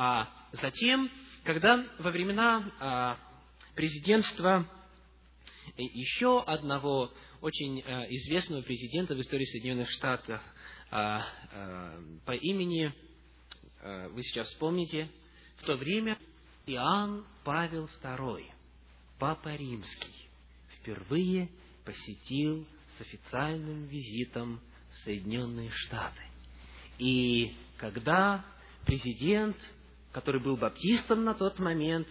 А затем, когда во времена а, президентства еще одного очень а, известного президента в истории Соединенных Штатов а, а, по имени, вы сейчас вспомните, в то время Иоанн Павел II, Папа Римский, впервые посетил с официальным визитом Соединенные Штаты. И когда президент, который был баптистом на тот момент,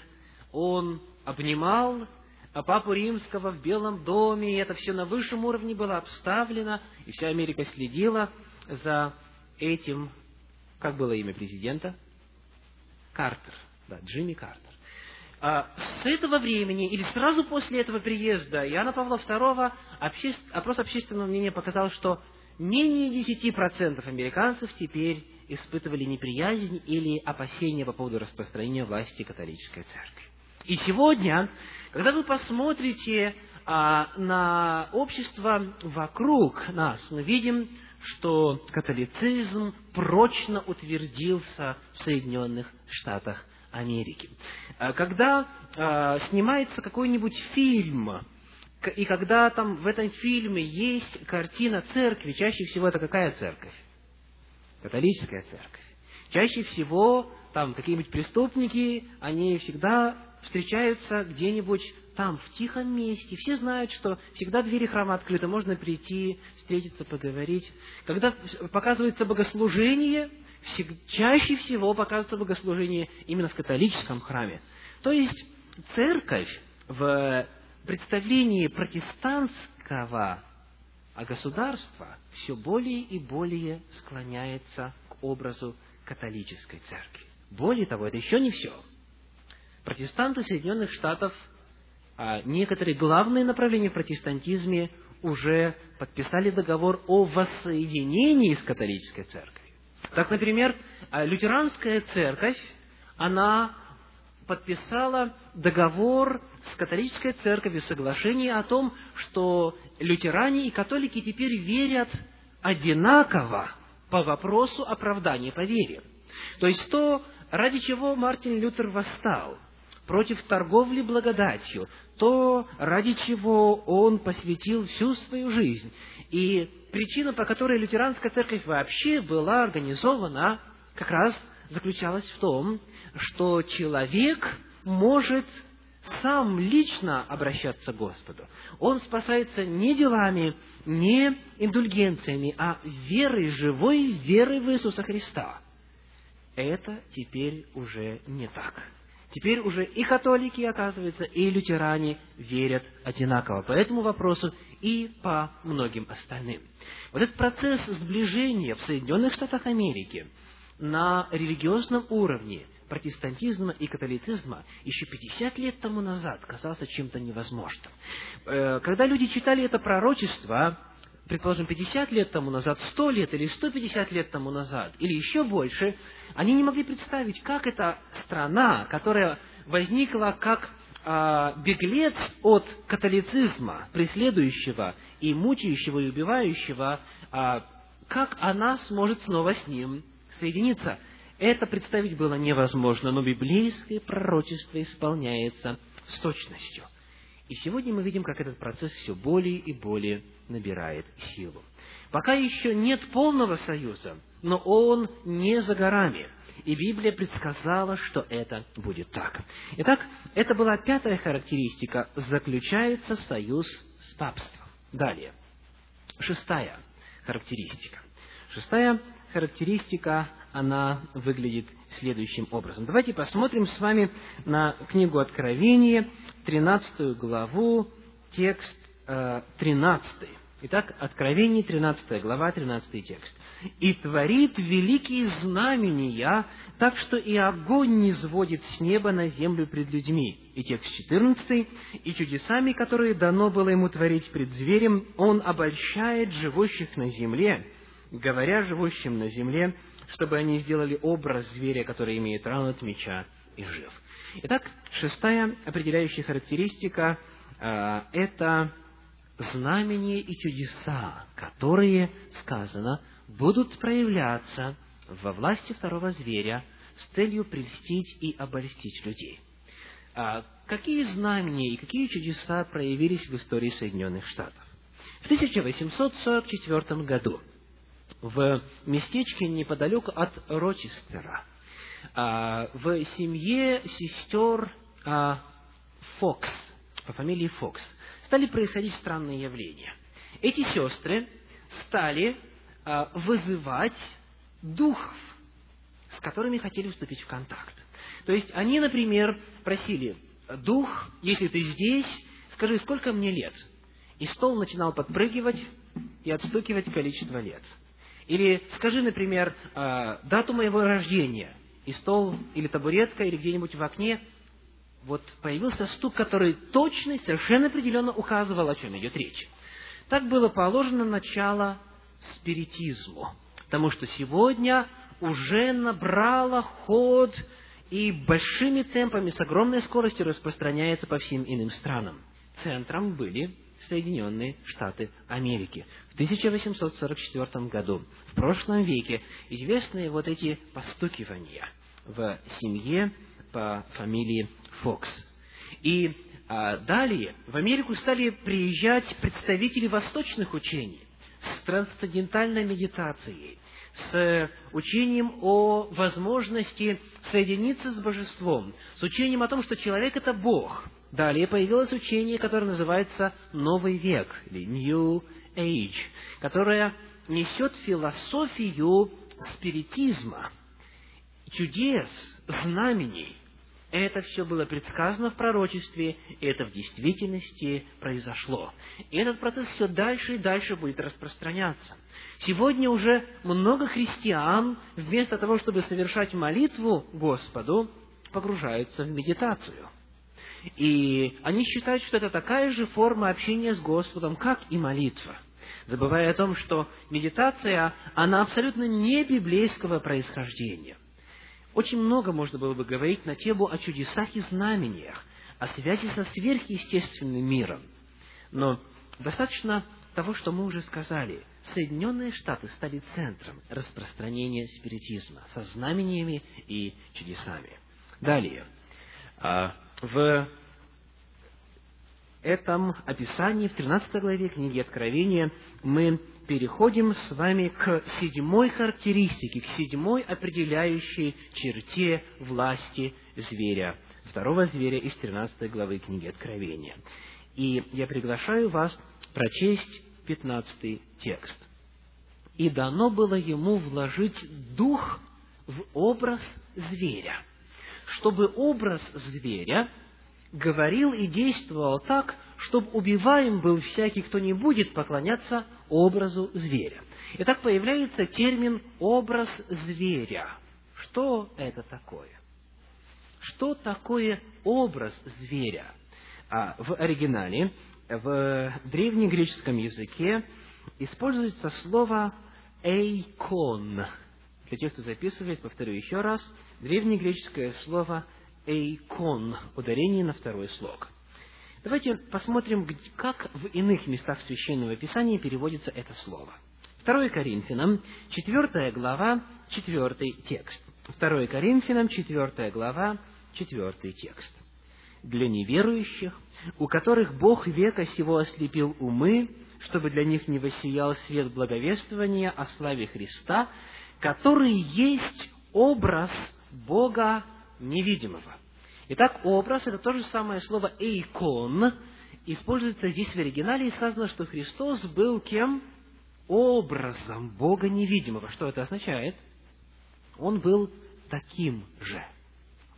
он обнимал папу римского в Белом доме, и это все на высшем уровне было обставлено, и вся Америка следила за этим, как было имя президента? Картер, да, Джимми Картер. А с этого времени, или сразу после этого приезда Иоанна Павла II, опрос общественного мнения показал, что менее 10% американцев теперь испытывали неприязнь или опасения по поводу распространения власти католической церкви. И сегодня, когда вы посмотрите а, на общество вокруг нас, мы видим, что католицизм прочно утвердился в Соединенных Штатах Америки. А, когда а, снимается какой-нибудь фильм, и когда там в этом фильме есть картина церкви, чаще всего это какая церковь? Католическая церковь. Чаще всего там какие-нибудь преступники, они всегда встречаются где-нибудь там, в тихом месте. Все знают, что всегда двери храма открыты, можно прийти, встретиться, поговорить. Когда показывается богослужение, чаще всего показывается богослужение именно в католическом храме. То есть церковь в представлении протестантского государства все более и более склоняется к образу католической церкви. Более того, это еще не все. Протестанты Соединенных Штатов, а некоторые главные направления в протестантизме уже подписали договор о воссоединении с католической церковью. Так, например, а, лютеранская церковь, она подписала договор с католической церковью, соглашение о том, что лютеране и католики теперь верят одинаково по вопросу оправдания по вере. То есть то, ради чего Мартин Лютер восстал, против торговли благодатью, то, ради чего он посвятил всю свою жизнь. И причина, по которой лютеранская церковь вообще была организована, как раз заключалась в том, что человек может сам лично обращаться к Господу. Он спасается не делами, не индульгенциями, а верой, живой верой в Иисуса Христа. Это теперь уже не так. Теперь уже и католики, оказывается, и лютеране верят одинаково по этому вопросу и по многим остальным. Вот этот процесс сближения в Соединенных Штатах Америки на религиозном уровне протестантизма и католицизма еще 50 лет тому назад казался чем-то невозможным. Э, когда люди читали это пророчество, предположим, 50 лет тому назад, 100 лет или 150 лет тому назад, или еще больше, они не могли представить, как эта страна, которая возникла как а, беглец от католицизма, преследующего и мучающего и убивающего, а, как она сможет снова с ним соединиться. Это представить было невозможно, но библейское пророчество исполняется с точностью. И сегодня мы видим, как этот процесс все более и более набирает силу. Пока еще нет полного союза, но он не за горами. И Библия предсказала, что это будет так. Итак, это была пятая характеристика. Заключается союз с папством. Далее. Шестая характеристика. Шестая характеристика, она выглядит следующим образом. Давайте посмотрим с вами на книгу Откровения, 13 главу, текст 13. Э, Итак, Откровение, 13 глава, 13 текст. «И творит великие знамения, так что и огонь не сводит с неба на землю пред людьми». И текст 14. «И чудесами, которые дано было ему творить пред зверем, он обольщает живущих на земле, говоря живущим на земле, чтобы они сделали образ зверя, который имеет рану от меча и жив». Итак, шестая определяющая характеристика э, – это знамения и чудеса, которые, сказано, будут проявляться во власти второго зверя с целью прельстить и обольстить людей. А какие знамения и какие чудеса проявились в истории Соединенных Штатов? В 1844 году в местечке неподалеку от Рочестера а, в семье сестер а, Фокс, по фамилии Фокс, стали происходить странные явления. Эти сестры стали а, вызывать духов, с которыми хотели вступить в контакт. То есть они, например, просили, дух, если ты здесь, скажи, сколько мне лет? И стол начинал подпрыгивать и отстукивать количество лет. Или скажи, например, «А, дату моего рождения, и стол или табуретка, или где-нибудь в окне, вот появился стук, который точно и совершенно определенно указывал, о чем идет речь. Так было положено начало спиритизму, потому что сегодня уже набрало ход и большими темпами, с огромной скоростью распространяется по всем иным странам. Центром были Соединенные Штаты Америки. В 1844 году, в прошлом веке, известны вот эти постукивания в семье по фамилии Фокс. И а, далее в Америку стали приезжать представители восточных учений с трансцендентальной медитацией, с учением о возможности соединиться с божеством, с учением о том, что человек – это Бог. Далее появилось учение, которое называется «Новый век» или «New Age», которое несет философию спиритизма, чудес, знамений – это все было предсказано в пророчестве, и это в действительности произошло. И этот процесс все дальше и дальше будет распространяться. Сегодня уже много христиан, вместо того, чтобы совершать молитву Господу, погружаются в медитацию. И они считают, что это такая же форма общения с Господом, как и молитва забывая о том, что медитация, она абсолютно не библейского происхождения. Очень много можно было бы говорить на тему о чудесах и знамениях, о связи со сверхъестественным миром. Но достаточно того, что мы уже сказали. Соединенные Штаты стали центром распространения спиритизма со знамениями и чудесами. Далее. В этом описании, в 13 главе книги Откровения, мы переходим с вами к седьмой характеристике, к седьмой определяющей черте власти зверя, второго зверя из 13 главы книги Откровения. И я приглашаю вас прочесть 15 текст. «И дано было ему вложить дух в образ зверя, чтобы образ зверя говорил и действовал так, чтобы убиваем был всякий, кто не будет поклоняться образу зверя. Итак, появляется термин «образ зверя». Что это такое? Что такое образ зверя? А в оригинале, в древнегреческом языке используется слово «эйкон». Для тех, кто записывает, повторю еще раз, древнегреческое слово «эйкон», ударение на второй слог – Давайте посмотрим, как в иных местах Священного Писания переводится это слово. 2 Коринфянам, 4 глава, 4 текст. 2 Коринфянам, 4 глава, 4 текст. «Для неверующих, у которых Бог века сего ослепил умы, чтобы для них не воссиял свет благовествования о славе Христа, который есть образ Бога невидимого, Итак, образ – это то же самое слово «эйкон», используется здесь в оригинале, и сказано, что Христос был кем? Образом Бога невидимого. Что это означает? Он был таким же.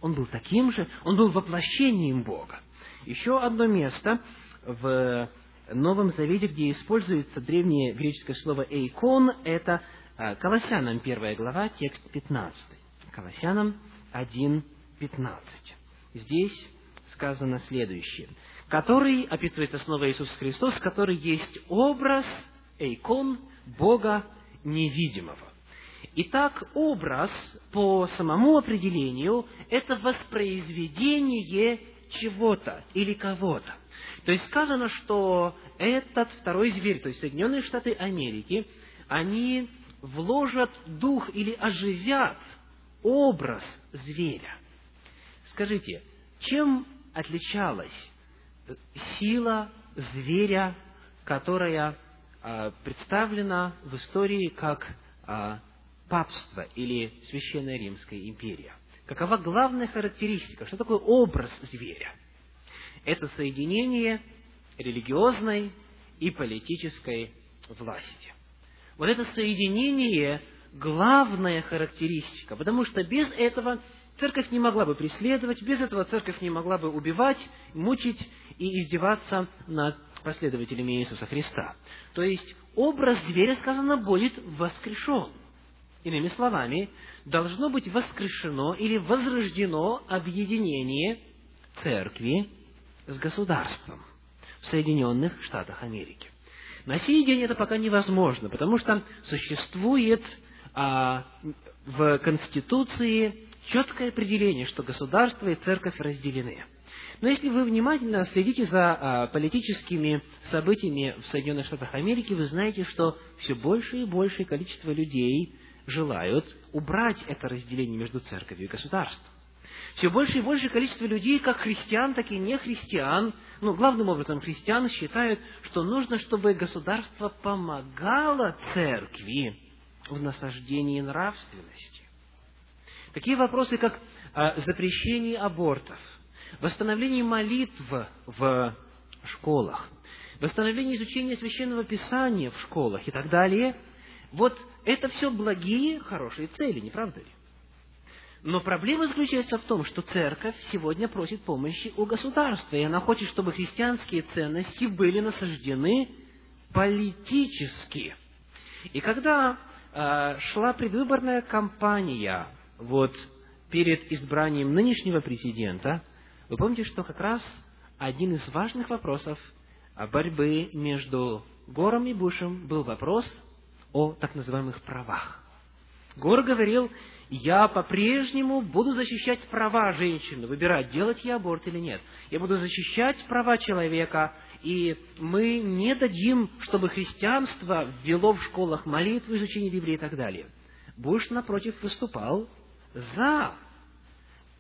Он был таким же, он был воплощением Бога. Еще одно место в Новом Завете, где используется древнее греческое слово «эйкон», это Колоссянам 1 глава, текст 15. Колоссянам 1, 15 здесь сказано следующее. Который, описывается снова Иисус Христос, который есть образ, эйкон, Бога невидимого. Итак, образ по самому определению – это воспроизведение чего-то или кого-то. То есть сказано, что этот второй зверь, то есть Соединенные Штаты Америки, они вложат дух или оживят образ зверя. Скажите, чем отличалась сила зверя, которая а, представлена в истории как а, папство или Священная Римская империя? Какова главная характеристика? Что такое образ зверя? Это соединение религиозной и политической власти. Вот это соединение – главная характеристика, потому что без этого церковь не могла бы преследовать, без этого церковь не могла бы убивать, мучить и издеваться над последователями Иисуса Христа. То есть образ зверя, сказано, будет воскрешен. Иными словами, должно быть воскрешено или возрождено объединение церкви с государством в Соединенных Штатах Америки. На сей день это пока невозможно, потому что существует а, в Конституции четкое определение, что государство и церковь разделены. Но если вы внимательно следите за а, политическими событиями в Соединенных Штатах Америки, вы знаете, что все больше и большее количество людей желают убрать это разделение между церковью и государством. Все больше и большее количество людей, как христиан, так и не христиан, ну, главным образом христиан считают, что нужно, чтобы государство помогало церкви в насаждении нравственности. Такие вопросы, как а, запрещение абортов, восстановление молитв в школах, восстановление изучения священного писания в школах и так далее, вот это все благие, хорошие цели, не правда ли? Но проблема заключается в том, что церковь сегодня просит помощи у государства, и она хочет, чтобы христианские ценности были насаждены политически. И когда э, шла предвыборная кампания вот перед избранием нынешнего президента, вы помните, что как раз один из важных вопросов борьбы между Гором и Бушем был вопрос о так называемых правах. Гор говорил, я по-прежнему буду защищать права женщины, выбирать, делать ей аборт или нет. Я буду защищать права человека, и мы не дадим, чтобы христианство ввело в школах молитву, изучение Библии и так далее. Буш, напротив, выступал за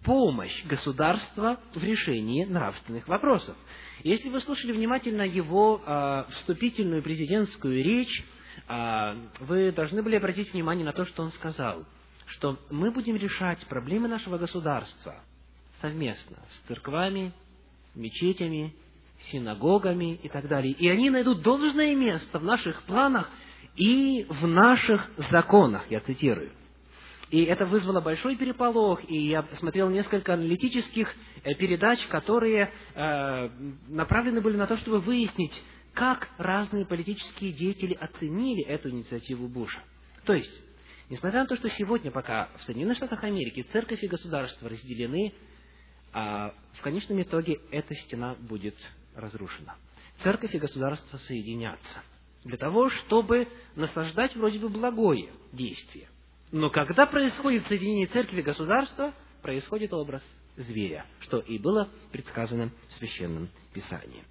помощь государства в решении нравственных вопросов. Если вы слушали внимательно его э, вступительную президентскую речь, э, вы должны были обратить внимание на то, что он сказал – что мы будем решать проблемы нашего государства совместно с церквами, мечетями, синагогами и так далее. И они найдут должное место в наших планах и в наших законах, я цитирую. И это вызвало большой переполох, и я смотрел несколько аналитических э, передач, которые э, направлены были на то, чтобы выяснить, как разные политические деятели оценили эту инициативу Буша. То есть, Несмотря на то, что сегодня пока в Соединенных Штатах Америки церковь и государство разделены, а в конечном итоге эта стена будет разрушена. Церковь и государство соединятся для того, чтобы насаждать вроде бы благое действие. Но когда происходит соединение церкви и государства, происходит образ зверя, что и было предсказано в Священном Писании.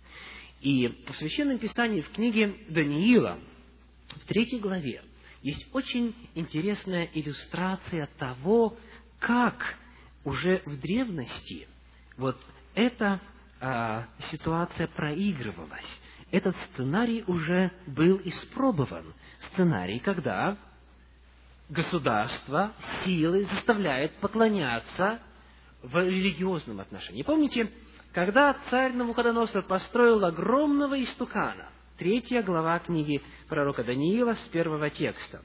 И в Священном Писании, в книге Даниила, в третьей главе, есть очень интересная иллюстрация того, как уже в древности вот эта а, ситуация проигрывалась. Этот сценарий уже был испробован. Сценарий, когда государство силой заставляет поклоняться в религиозном отношении. Помните, когда царь Навуходоносор построил огромного истукана – третья глава книги пророка Даниила с первого текста.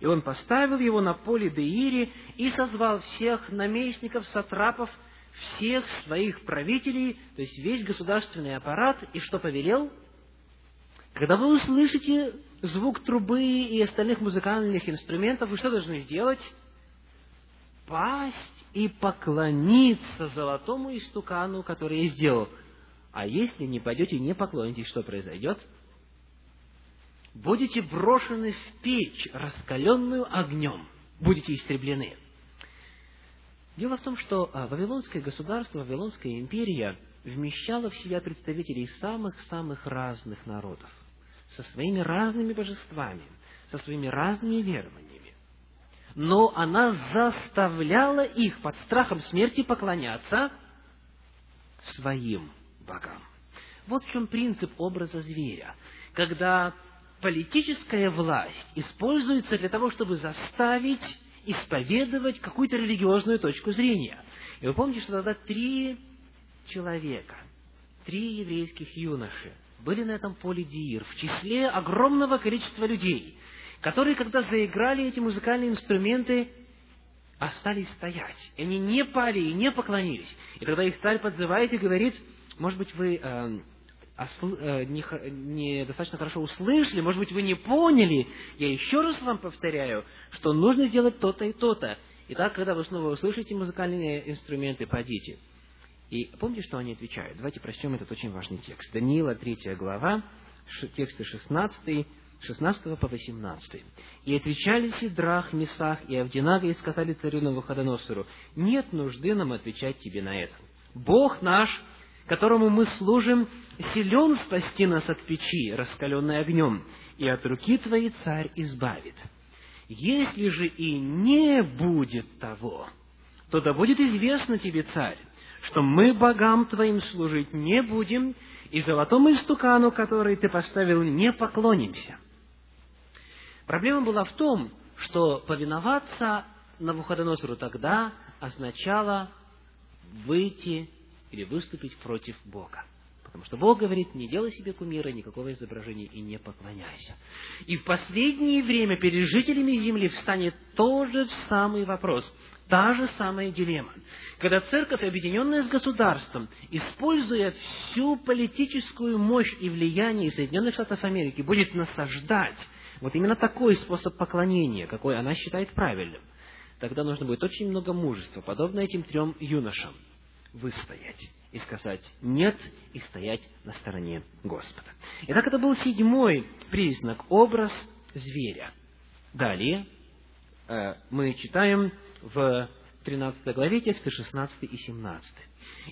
И он поставил его на поле Деири и созвал всех наместников, сатрапов, всех своих правителей, то есть весь государственный аппарат, и что повелел? Когда вы услышите звук трубы и остальных музыкальных инструментов, вы что должны сделать? Пасть и поклониться золотому истукану, который я сделал. А если не пойдете и не поклонитесь, что произойдет? Будете брошены в печь, раскаленную огнем, будете истреблены. Дело в том, что а, Вавилонское государство, Вавилонская империя вмещала в себя представителей самых-самых разных народов, со своими разными божествами, со своими разными верованиями. но она заставляла их под страхом смерти поклоняться своим богам. Вот в чем принцип образа зверя. Когда политическая власть используется для того, чтобы заставить исповедовать какую-то религиозную точку зрения. И вы помните, что тогда три человека, три еврейских юноши были на этом поле Диир, в числе огромного количества людей, которые, когда заиграли эти музыкальные инструменты, остались стоять. И они не пали и не поклонились. И когда их царь подзывает и говорит, может быть, вы э, осл... э, не, не достаточно хорошо услышали, может быть, вы не поняли, я еще раз вам повторяю, что нужно сделать то-то и то-то. Итак, когда вы снова услышите музыкальные инструменты, пойдите. И помните, что они отвечают? Давайте прочтем этот очень важный текст. Даниила, 3 глава, тексты 16, 16 по 18. «И отвечали Сидрах, Месах и Авдинага и сказали царю Навуходоносору, нет нужды нам отвечать тебе на это. Бог наш, которому мы служим, силен спасти нас от печи, раскаленной огнем, и от руки твоей царь избавит. Если же и не будет того, то да будет известно тебе, царь, что мы богам твоим служить не будем, и золотому истукану, который ты поставил, не поклонимся. Проблема была в том, что повиноваться Навуходоносору тогда означало выйти или выступить против Бога. Потому что Бог говорит, не делай себе кумира, никакого изображения и не поклоняйся. И в последнее время перед жителями земли встанет тот же самый вопрос, та же самая дилемма. Когда церковь, объединенная с государством, используя всю политическую мощь и влияние Соединенных Штатов Америки, будет насаждать вот именно такой способ поклонения, какой она считает правильным, тогда нужно будет очень много мужества, подобно этим трем юношам, выстоять и сказать «нет» и стоять на стороне Господа. Итак, это был седьмой признак, образ зверя. Далее э, мы читаем в 13 главе тексты 16 и 17.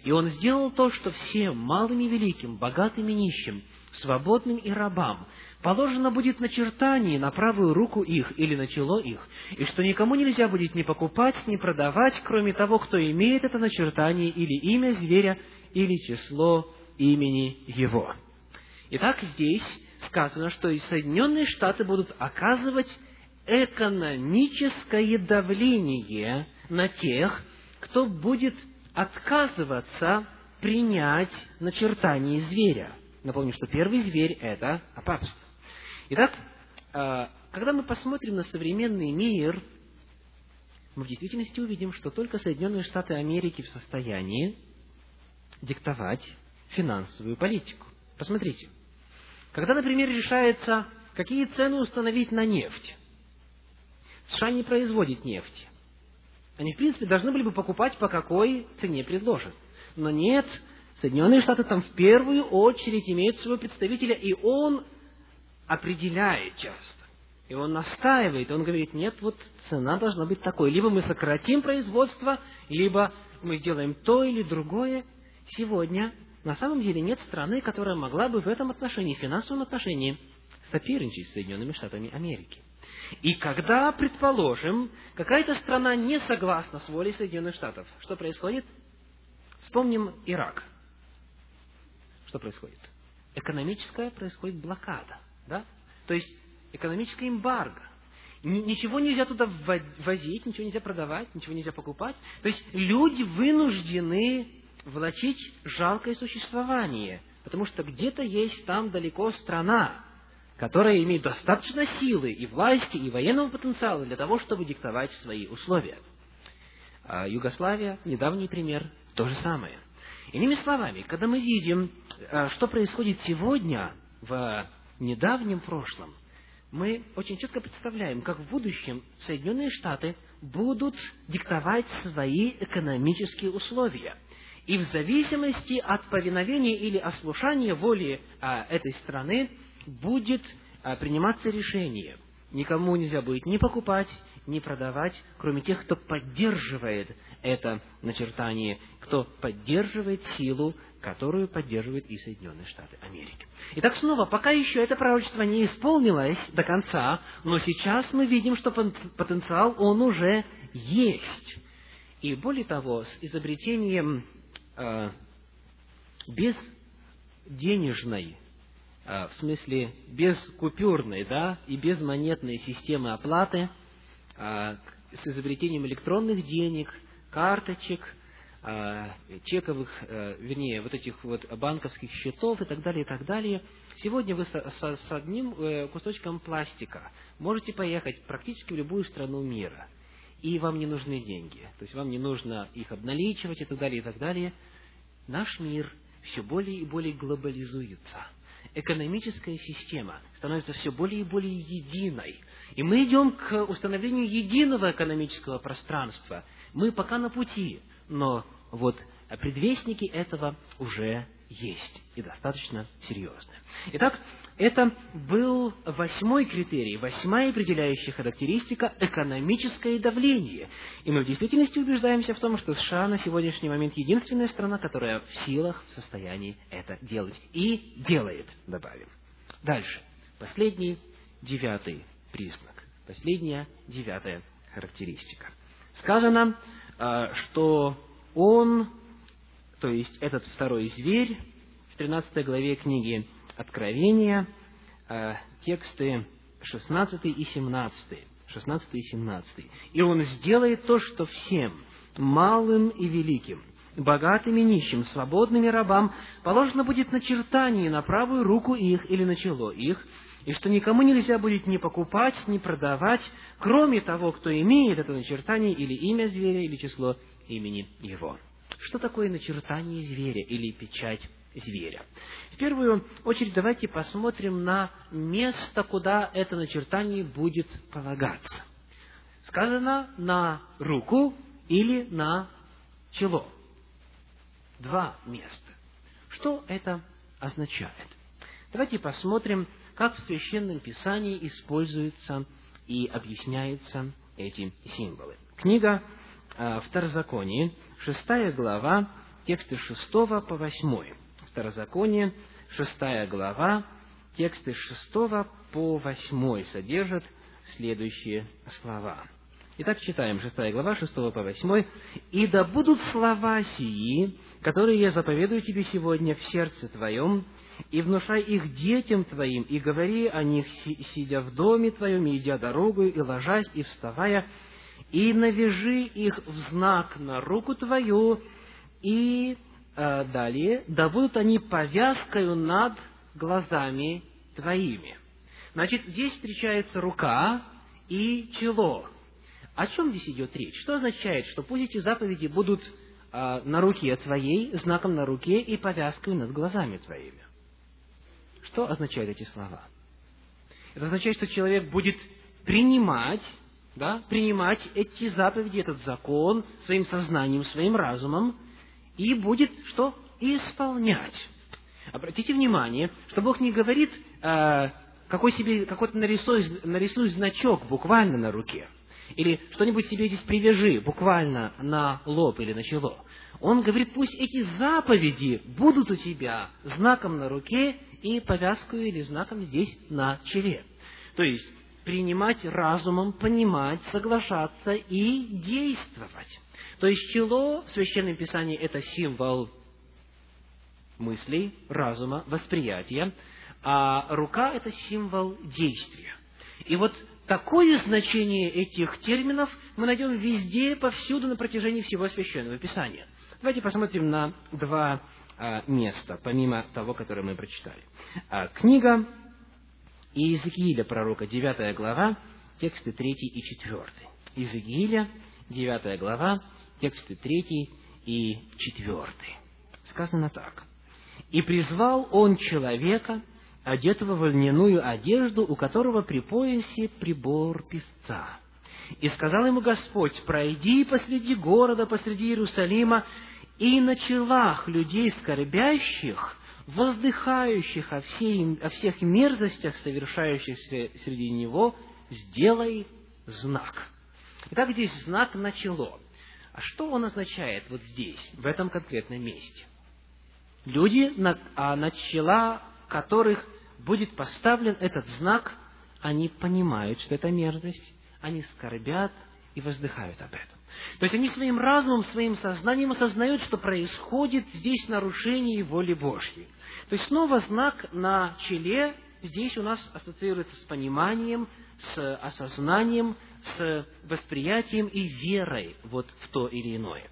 «И он сделал то, что всем, малым и великим, богатым и нищим, свободным и рабам, положено будет начертание на правую руку их или на чело их, и что никому нельзя будет ни покупать, ни продавать, кроме того, кто имеет это начертание или имя зверя, или число имени его. Итак, здесь сказано, что и Соединенные Штаты будут оказывать экономическое давление на тех, кто будет отказываться принять начертание зверя. Напомню, что первый зверь – это папство. Итак, а, когда мы посмотрим на современный мир, мы в действительности увидим, что только Соединенные Штаты Америки в состоянии диктовать финансовую политику. Посмотрите. Когда, например, решается, какие цены установить на нефть, США не производит нефть. Они, в принципе, должны были бы покупать, по какой цене предложат. Но нет, Соединенные Штаты там в первую очередь имеют своего представителя, и он определяет часто. И он настаивает, он говорит, нет, вот цена должна быть такой. Либо мы сократим производство, либо мы сделаем то или другое. Сегодня на самом деле нет страны, которая могла бы в этом отношении, в финансовом отношении, соперничать с Соединенными Штатами Америки. И когда, предположим, какая-то страна не согласна с волей Соединенных Штатов, что происходит? Вспомним Ирак. Что происходит? Экономическая происходит блокада. Да? То есть экономическая эмбарго. Ничего нельзя туда возить, ничего нельзя продавать, ничего нельзя покупать. То есть люди вынуждены влачить жалкое существование, потому что где-то есть там далеко страна, которая имеет достаточно силы и власти, и военного потенциала для того, чтобы диктовать свои условия. А Югославия, недавний пример, то же самое. Иными словами, когда мы видим, а, что происходит сегодня в недавнем прошлом, мы очень четко представляем, как в будущем Соединенные Штаты будут диктовать свои экономические условия. И в зависимости от повиновения или ослушания воли а, этой страны будет а, приниматься решение. Никому нельзя будет ни покупать, ни продавать, кроме тех, кто поддерживает это начертание, кто поддерживает силу которую поддерживают и Соединенные Штаты Америки. Итак, снова, пока еще это пророчество не исполнилось до конца, но сейчас мы видим, что потенциал, он уже есть. И более того, с изобретением э, безденежной, э, в смысле безкупюрной, да, и безмонетной системы оплаты, э, с изобретением электронных денег, карточек – чековых, э, вернее, вот этих вот банковских счетов и так далее, и так далее. Сегодня вы с одним э, кусочком пластика можете поехать практически в любую страну мира, и вам не нужны деньги, то есть вам не нужно их обналичивать и так далее, и так далее. Наш мир все более и более глобализуется. Экономическая система становится все более и более единой. И мы идем к установлению единого экономического пространства. Мы пока на пути но вот предвестники этого уже есть, и достаточно серьезные. Итак, это был восьмой критерий, восьмая определяющая характеристика – экономическое давление. И мы в действительности убеждаемся в том, что США на сегодняшний момент единственная страна, которая в силах, в состоянии это делать. И делает, добавим. Дальше. Последний, девятый признак. Последняя, девятая характеристика. Сказано, что он, то есть этот второй зверь, в 13 главе книги Откровения, а, тексты 16 и 17, 16 и 17. «И он сделает то, что всем, малым и великим, богатым и нищим, свободным и рабам, положено будет начертание на правую руку их или на чело их, и что никому нельзя будет ни покупать, ни продавать, кроме того, кто имеет это начертание или имя зверя, или число имени его. Что такое начертание зверя или печать зверя? В первую очередь давайте посмотрим на место, куда это начертание будет полагаться. Сказано на руку или на чело. Два места. Что это означает? Давайте посмотрим как в Священном Писании используются и объясняются эти символы. Книга э, Второзаконие, шестая глава, тексты шестого по восьмой. Второзаконие, шестая глава, тексты шестого по восьмой содержат следующие слова. Итак, читаем шестая глава, шестого по восьмой. «И да будут слова сии, которые я заповедую тебе сегодня в сердце твоем, и внушай их детям твоим, и говори о них, сидя в доме твоем, идя дорогою, и ложась, и вставая, и навяжи их в знак на руку твою, и э, далее, да будут они повязкою над глазами твоими. Значит, здесь встречается рука и чело. О чем здесь идет речь? Что означает, что пусть эти заповеди будут э, на руке твоей, знаком на руке и повязкой над глазами твоими? Что означают эти слова? Это означает, что человек будет принимать, да, принимать эти заповеди, этот закон своим сознанием, своим разумом, и будет что? Исполнять. Обратите внимание, что Бог не говорит, э, какой себе, какой-то нарисуй, нарисуй значок буквально на руке, или что-нибудь себе здесь привяжи буквально на лоб или на чело. Он говорит, пусть эти заповеди будут у тебя знаком на руке и повязкой или знаком здесь на челе. То есть, принимать разумом, понимать, соглашаться и действовать. То есть, чело в Священном Писании – это символ мыслей, разума, восприятия, а рука – это символ действия. И вот такое значение этих терминов мы найдем везде, повсюду на протяжении всего Священного Писания. Давайте посмотрим на два места, помимо того, которое мы прочитали. А, книга Иезекииля, пророка, 9 глава, тексты 3 и 4. Иезекииля, 9 глава, тексты 3 и 4. Сказано так. «И призвал он человека, одетого в льняную одежду, у которого при поясе прибор песца. И сказал ему Господь, пройди посреди города, посреди Иерусалима, и на челах людей скорбящих, воздыхающих о, всей, о всех мерзостях, совершающихся среди него, сделай знак. Итак, здесь знак на чело. А что он означает вот здесь, в этом конкретном месте? Люди, на, а на чела которых будет поставлен этот знак, они понимают, что это мерзость, они скорбят и воздыхают об этом. То есть они своим разумом, своим сознанием осознают, что происходит здесь нарушение воли Божьей. То есть снова знак на челе здесь у нас ассоциируется с пониманием, с осознанием, с восприятием и верой вот в то или иное.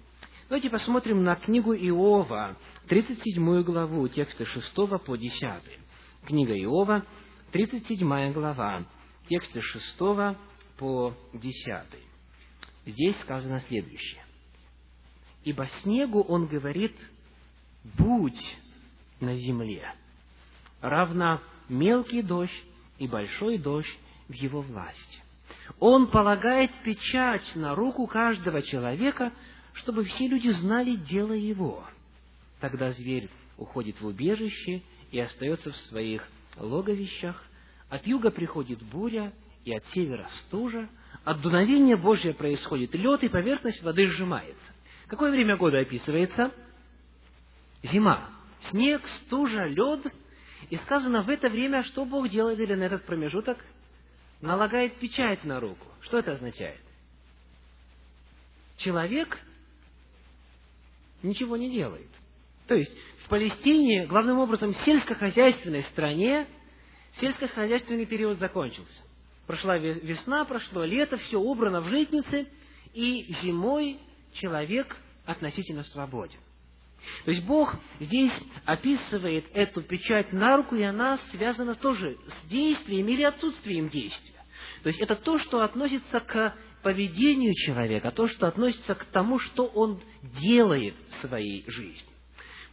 Давайте посмотрим на книгу Иова, 37 главу, тексты 6 по 10. Книга Иова, 37 глава, тексты 6 по 10. Здесь сказано следующее. «Ибо снегу он говорит, будь на земле, равно мелкий дождь и большой дождь в его власти. Он полагает печать на руку каждого человека, чтобы все люди знали дело его. Тогда зверь уходит в убежище и остается в своих логовищах. От юга приходит буря, и от севера стужа. От дуновения Божьего происходит лед, и поверхность воды сжимается. Какое время года описывается? Зима. Снег, стужа, лед. И сказано, в это время, что Бог делает или на этот промежуток? Налагает печать на руку. Что это означает? Человек ничего не делает. То есть, в Палестине, главным образом, сельскохозяйственной стране, сельскохозяйственный период закончился. Прошла весна, прошло лето, все убрано в житнице, и зимой человек относительно свободен. То есть Бог здесь описывает эту печать на руку, и она связана тоже с действием или отсутствием действия. То есть это то, что относится к поведению человека, то, что относится к тому, что он делает в своей жизни.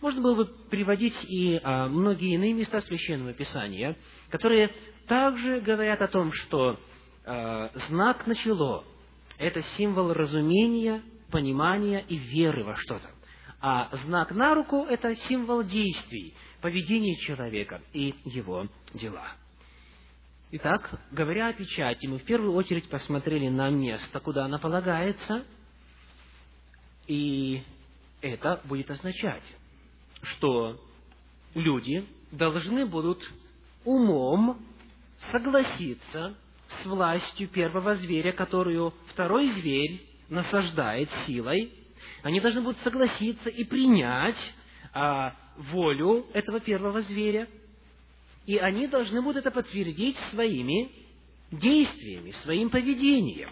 Можно было бы приводить и а, многие иные места Священного Писания, которые также говорят о том, что а, знак на чело – это символ разумения, понимания и веры во что-то. А знак на руку – это символ действий, поведения человека и его дела. Итак, говоря о печати, мы в первую очередь посмотрели на место, куда она полагается, и это будет означать, что люди должны будут умом согласиться с властью первого зверя, которую второй зверь насаждает силой. Они должны будут согласиться и принять а, волю этого первого зверя, и они должны будут это подтвердить своими действиями, своим поведением.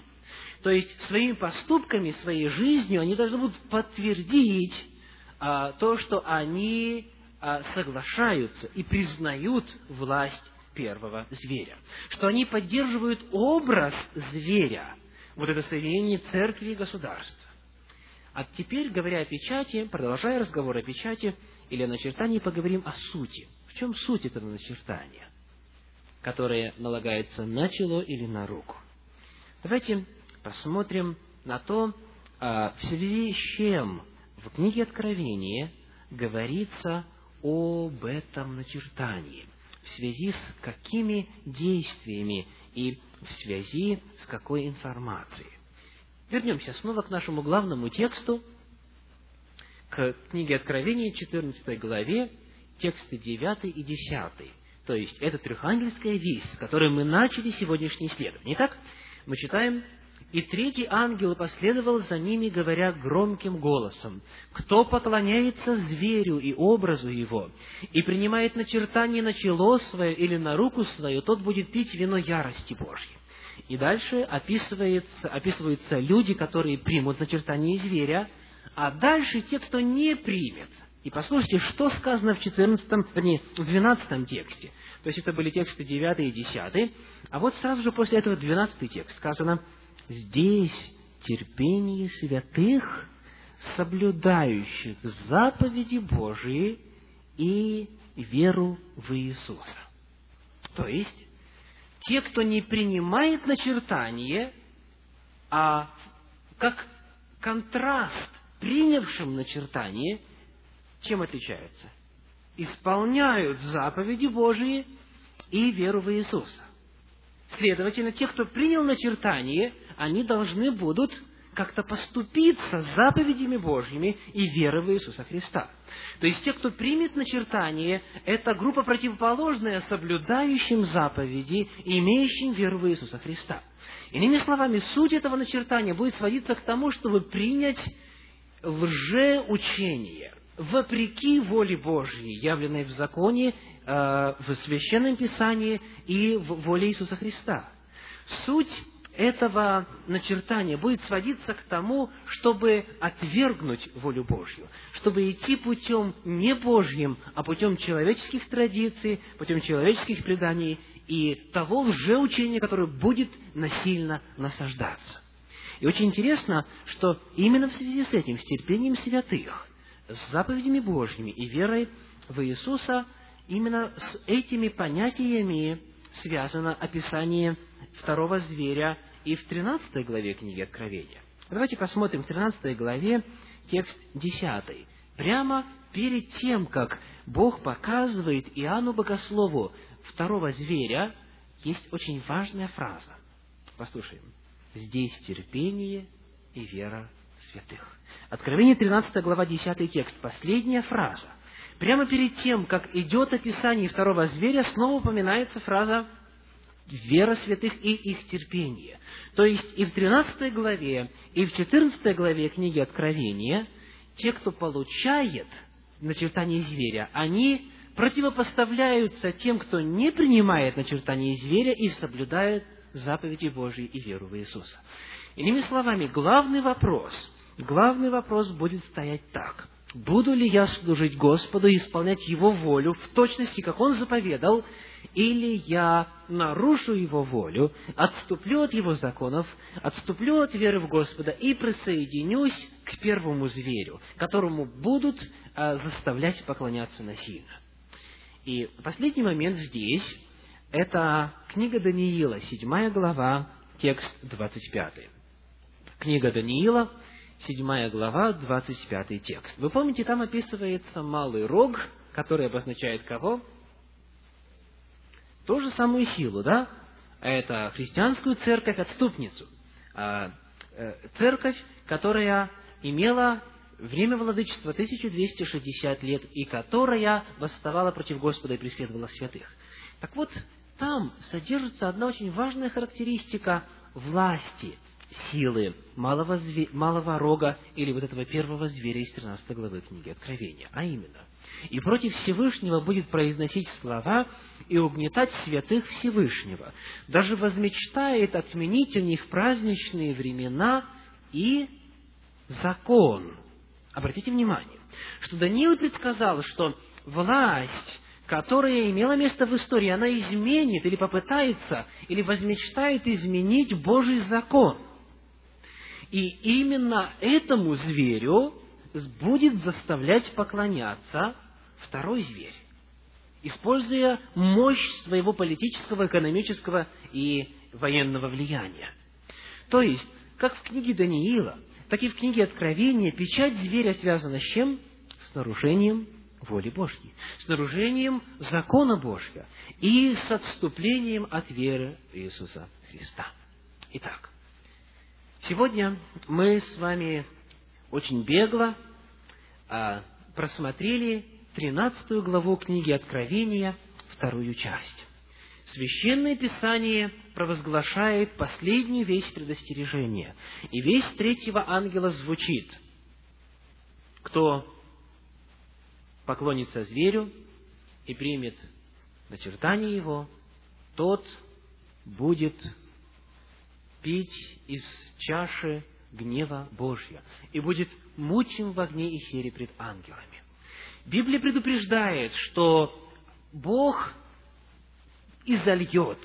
То есть своими поступками, своей жизнью они должны будут подтвердить а, то, что они а, соглашаются и признают власть первого зверя. Что они поддерживают образ зверя, вот это соединение церкви и государства. А теперь, говоря о печати, продолжая разговор о печати или о начертании, поговорим о сути. В чем суть этого начертания, которое налагается на чело или на руку? Давайте посмотрим на то, а, в связи с чем в книге Откровения говорится об этом начертании, в связи с какими действиями и в связи с какой информацией. Вернемся снова к нашему главному тексту, к книге Откровения, 14 главе, тексты 9 и 10. То есть, это трехангельская весть, с которой мы начали сегодняшний исследование. Итак, мы читаем и третий ангел последовал за ними, говоря громким голосом, «Кто поклоняется зверю и образу его, и принимает начертание на чело свое или на руку свою, тот будет пить вино ярости Божьей». И дальше описывается, описываются люди, которые примут начертание зверя, а дальше те, кто не примет. И послушайте, что сказано в 14, вернее, в 12 тексте. То есть это были тексты 9 и 10. А вот сразу же после этого 12 текст сказано – здесь терпение святых, соблюдающих заповеди Божии и веру в Иисуса. То есть, те, кто не принимает начертание, а как контраст принявшим начертание, чем отличаются? Исполняют заповеди Божии и веру в Иисуса. Следовательно, те, кто принял начертание, они должны будут как-то поступиться заповедями Божьими и верой в Иисуса Христа. То есть те, кто примет начертание, это группа противоположная соблюдающим заповеди имеющим веру в Иисуса Христа. Иными словами, суть этого начертания будет сводиться к тому, чтобы принять лжеучение, вопреки воле Божьей, явленной в законе, э, в Священном Писании и в воле Иисуса Христа. Суть этого начертания будет сводиться к тому, чтобы отвергнуть волю Божью, чтобы идти путем не Божьим, а путем человеческих традиций, путем человеческих преданий и того лжеучения, которое будет насильно насаждаться. И очень интересно, что именно в связи с этим, с терпением святых, с заповедями Божьими и верой в Иисуса, именно с этими понятиями связано описание второго зверя и в 13 главе книги Откровения. Давайте посмотрим в 13 главе текст 10. Прямо перед тем, как Бог показывает Иоанну Богослову второго зверя, есть очень важная фраза. Послушаем. Здесь терпение и вера святых. Откровение 13 глава 10 текст. Последняя фраза. Прямо перед тем, как идет описание второго зверя, снова упоминается фраза вера святых и их терпение. То есть и в 13 главе, и в 14 главе книги Откровения те, кто получает начертание зверя, они противопоставляются тем, кто не принимает начертание зверя и соблюдает заповеди Божьи и веру в Иисуса. Иными словами, главный вопрос, главный вопрос будет стоять так. Буду ли я служить Господу и исполнять Его волю в точности, как Он заповедал, или я нарушу Его волю, отступлю от Его законов, отступлю от веры в Господа и присоединюсь к первому зверю, которому будут а, заставлять поклоняться насильно. И последний момент здесь – это книга Даниила, седьмая глава, текст двадцать пятый. Книга Даниила, седьмая глава, двадцать пятый текст. Вы помните, там описывается малый рог, который обозначает кого? ту же самую силу, да? Это христианскую церковь-отступницу. А, э, церковь, которая имела время владычества 1260 лет и которая восставала против Господа и преследовала святых. Так вот, там содержится одна очень важная характеристика власти, силы малого, зве... малого рога или вот этого первого зверя из 13 главы книги Откровения, а именно – и против Всевышнего будет произносить слова и угнетать святых Всевышнего. Даже возмечтает отменить у них праздничные времена и закон. Обратите внимание, что Даниил предсказал, что власть, которая имела место в истории, она изменит или попытается, или возмечтает изменить Божий закон. И именно этому зверю будет заставлять поклоняться второй зверь, используя мощь своего политического, экономического и военного влияния. То есть, как в книге Даниила, так и в книге Откровения печать зверя связана с чем? С нарушением воли Божьей, с нарушением закона Божьего и с отступлением от веры Иисуса Христа. Итак, сегодня мы с вами очень бегло а, просмотрели 13 главу книги Откровения, вторую часть. Священное Писание провозглашает последнюю весть предостережения. И весть третьего ангела звучит. Кто поклонится зверю и примет начертание его, тот будет пить из чаши гнева Божья и будет мучим в огне и сере пред ангелами. Библия предупреждает, что Бог изольет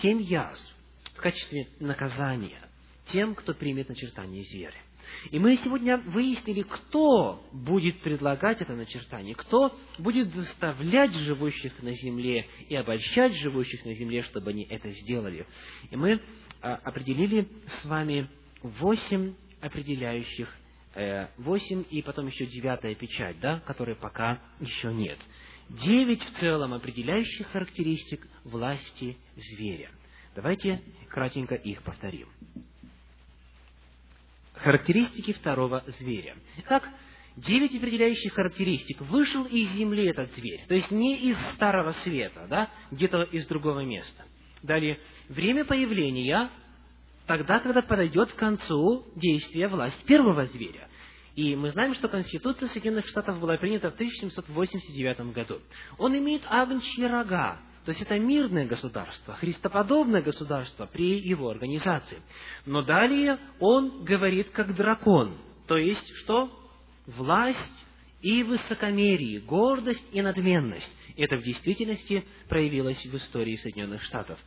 семь язв в качестве наказания тем, кто примет начертание зверя. И мы сегодня выяснили, кто будет предлагать это начертание, кто будет заставлять живущих на земле и обольщать живущих на земле, чтобы они это сделали. И мы определили с вами восемь определяющих Э, восемь и потом еще девятая печать, да, которой пока еще нет. Девять в целом определяющих характеристик власти зверя. Давайте кратенько их повторим. характеристики второго зверя. Итак, девять определяющих характеристик. Вышел из земли этот зверь, то есть не из Старого Света, да, где-то из другого места. Далее, время появления тогда, когда подойдет к концу действия власть первого зверя. И мы знаем, что Конституция Соединенных Штатов была принята в 1789 году. Он имеет агнчьи рога, то есть это мирное государство, христоподобное государство при его организации. Но далее он говорит как дракон, то есть что? Власть и высокомерие, гордость и надменность. Это в действительности проявилось в истории Соединенных Штатов.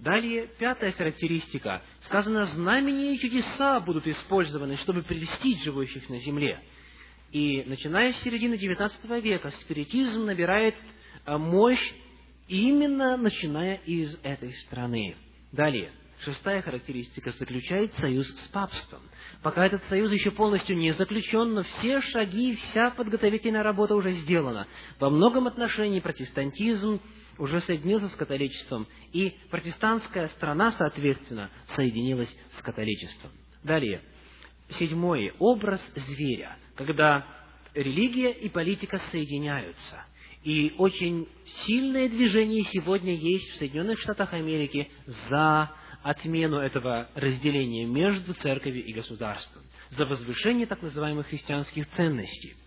Далее, пятая характеристика. Сказано, знамения и чудеса будут использованы, чтобы прельстить живущих на земле. И начиная с середины XIX века спиритизм набирает а, мощь именно начиная из этой страны. Далее, шестая характеристика заключает союз с папством. Пока этот союз еще полностью не заключен, но все шаги, вся подготовительная работа уже сделана. Во многом отношении протестантизм уже соединился с католичеством, и протестантская страна, соответственно, соединилась с католичеством. Далее, седьмой образ зверя, когда религия и политика соединяются. И очень сильное движение сегодня есть в Соединенных Штатах Америки за отмену этого разделения между церковью и государством, за возвышение так называемых христианских ценностей –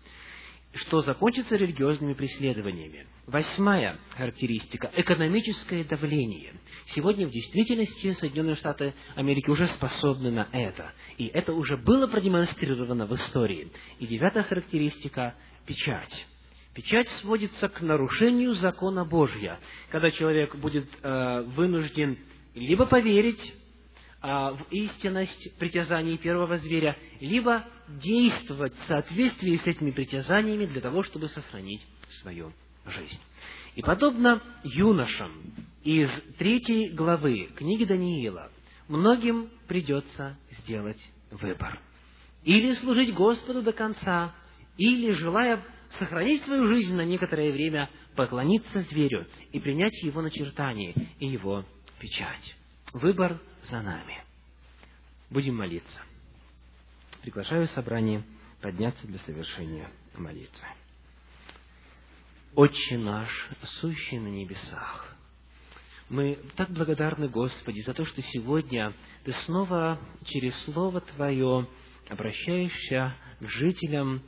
что закончится религиозными преследованиями. Восьмая характеристика – экономическое давление. Сегодня в действительности Соединенные Штаты Америки уже способны на это. И это уже было продемонстрировано в истории. И девятая характеристика – печать. Печать сводится к нарушению закона Божья, когда человек будет э, вынужден либо поверить а, в истинность притязаний первого зверя, либо действовать в соответствии с этими притязаниями для того, чтобы сохранить свою жизнь. И подобно юношам из третьей главы книги Даниила, многим придется сделать выбор. Или служить Господу до конца, или, желая сохранить свою жизнь на некоторое время, поклониться зверю и принять его начертание и его печать. Выбор за нами. Будем молиться. Приглашаю собрание подняться для совершения молитвы. Отче наш, сущий на небесах, мы так благодарны, Господи, за то, что сегодня Ты снова через Слово Твое обращаешься к жителям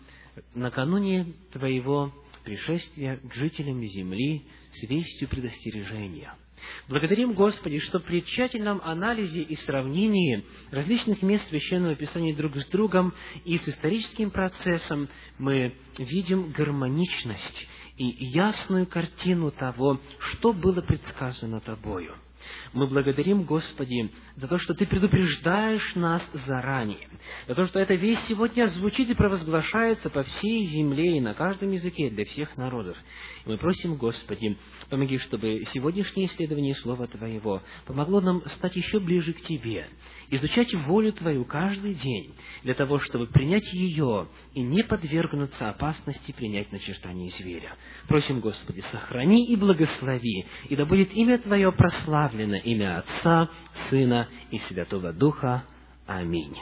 накануне Твоего пришествия, к жителям земли с вестью предостережения – Благодарим Господи, что при тщательном анализе и сравнении различных мест Священного Писания друг с другом и с историческим процессом мы видим гармоничность и ясную картину того, что было предсказано Тобою. Мы благодарим, Господи, за то, что Ты предупреждаешь нас заранее, за то, что эта весть сегодня звучит и провозглашается по всей земле и на каждом языке для всех народов. И мы просим, Господи, помоги, чтобы сегодняшнее исследование Слова Твоего помогло нам стать еще ближе к Тебе, изучать волю Твою каждый день, для того, чтобы принять ее и не подвергнуться опасности принять начертание зверя. Просим, Господи, сохрани и благослови, и да будет имя Твое прославлено, имя Отца, Сына и Святого Духа. Аминь.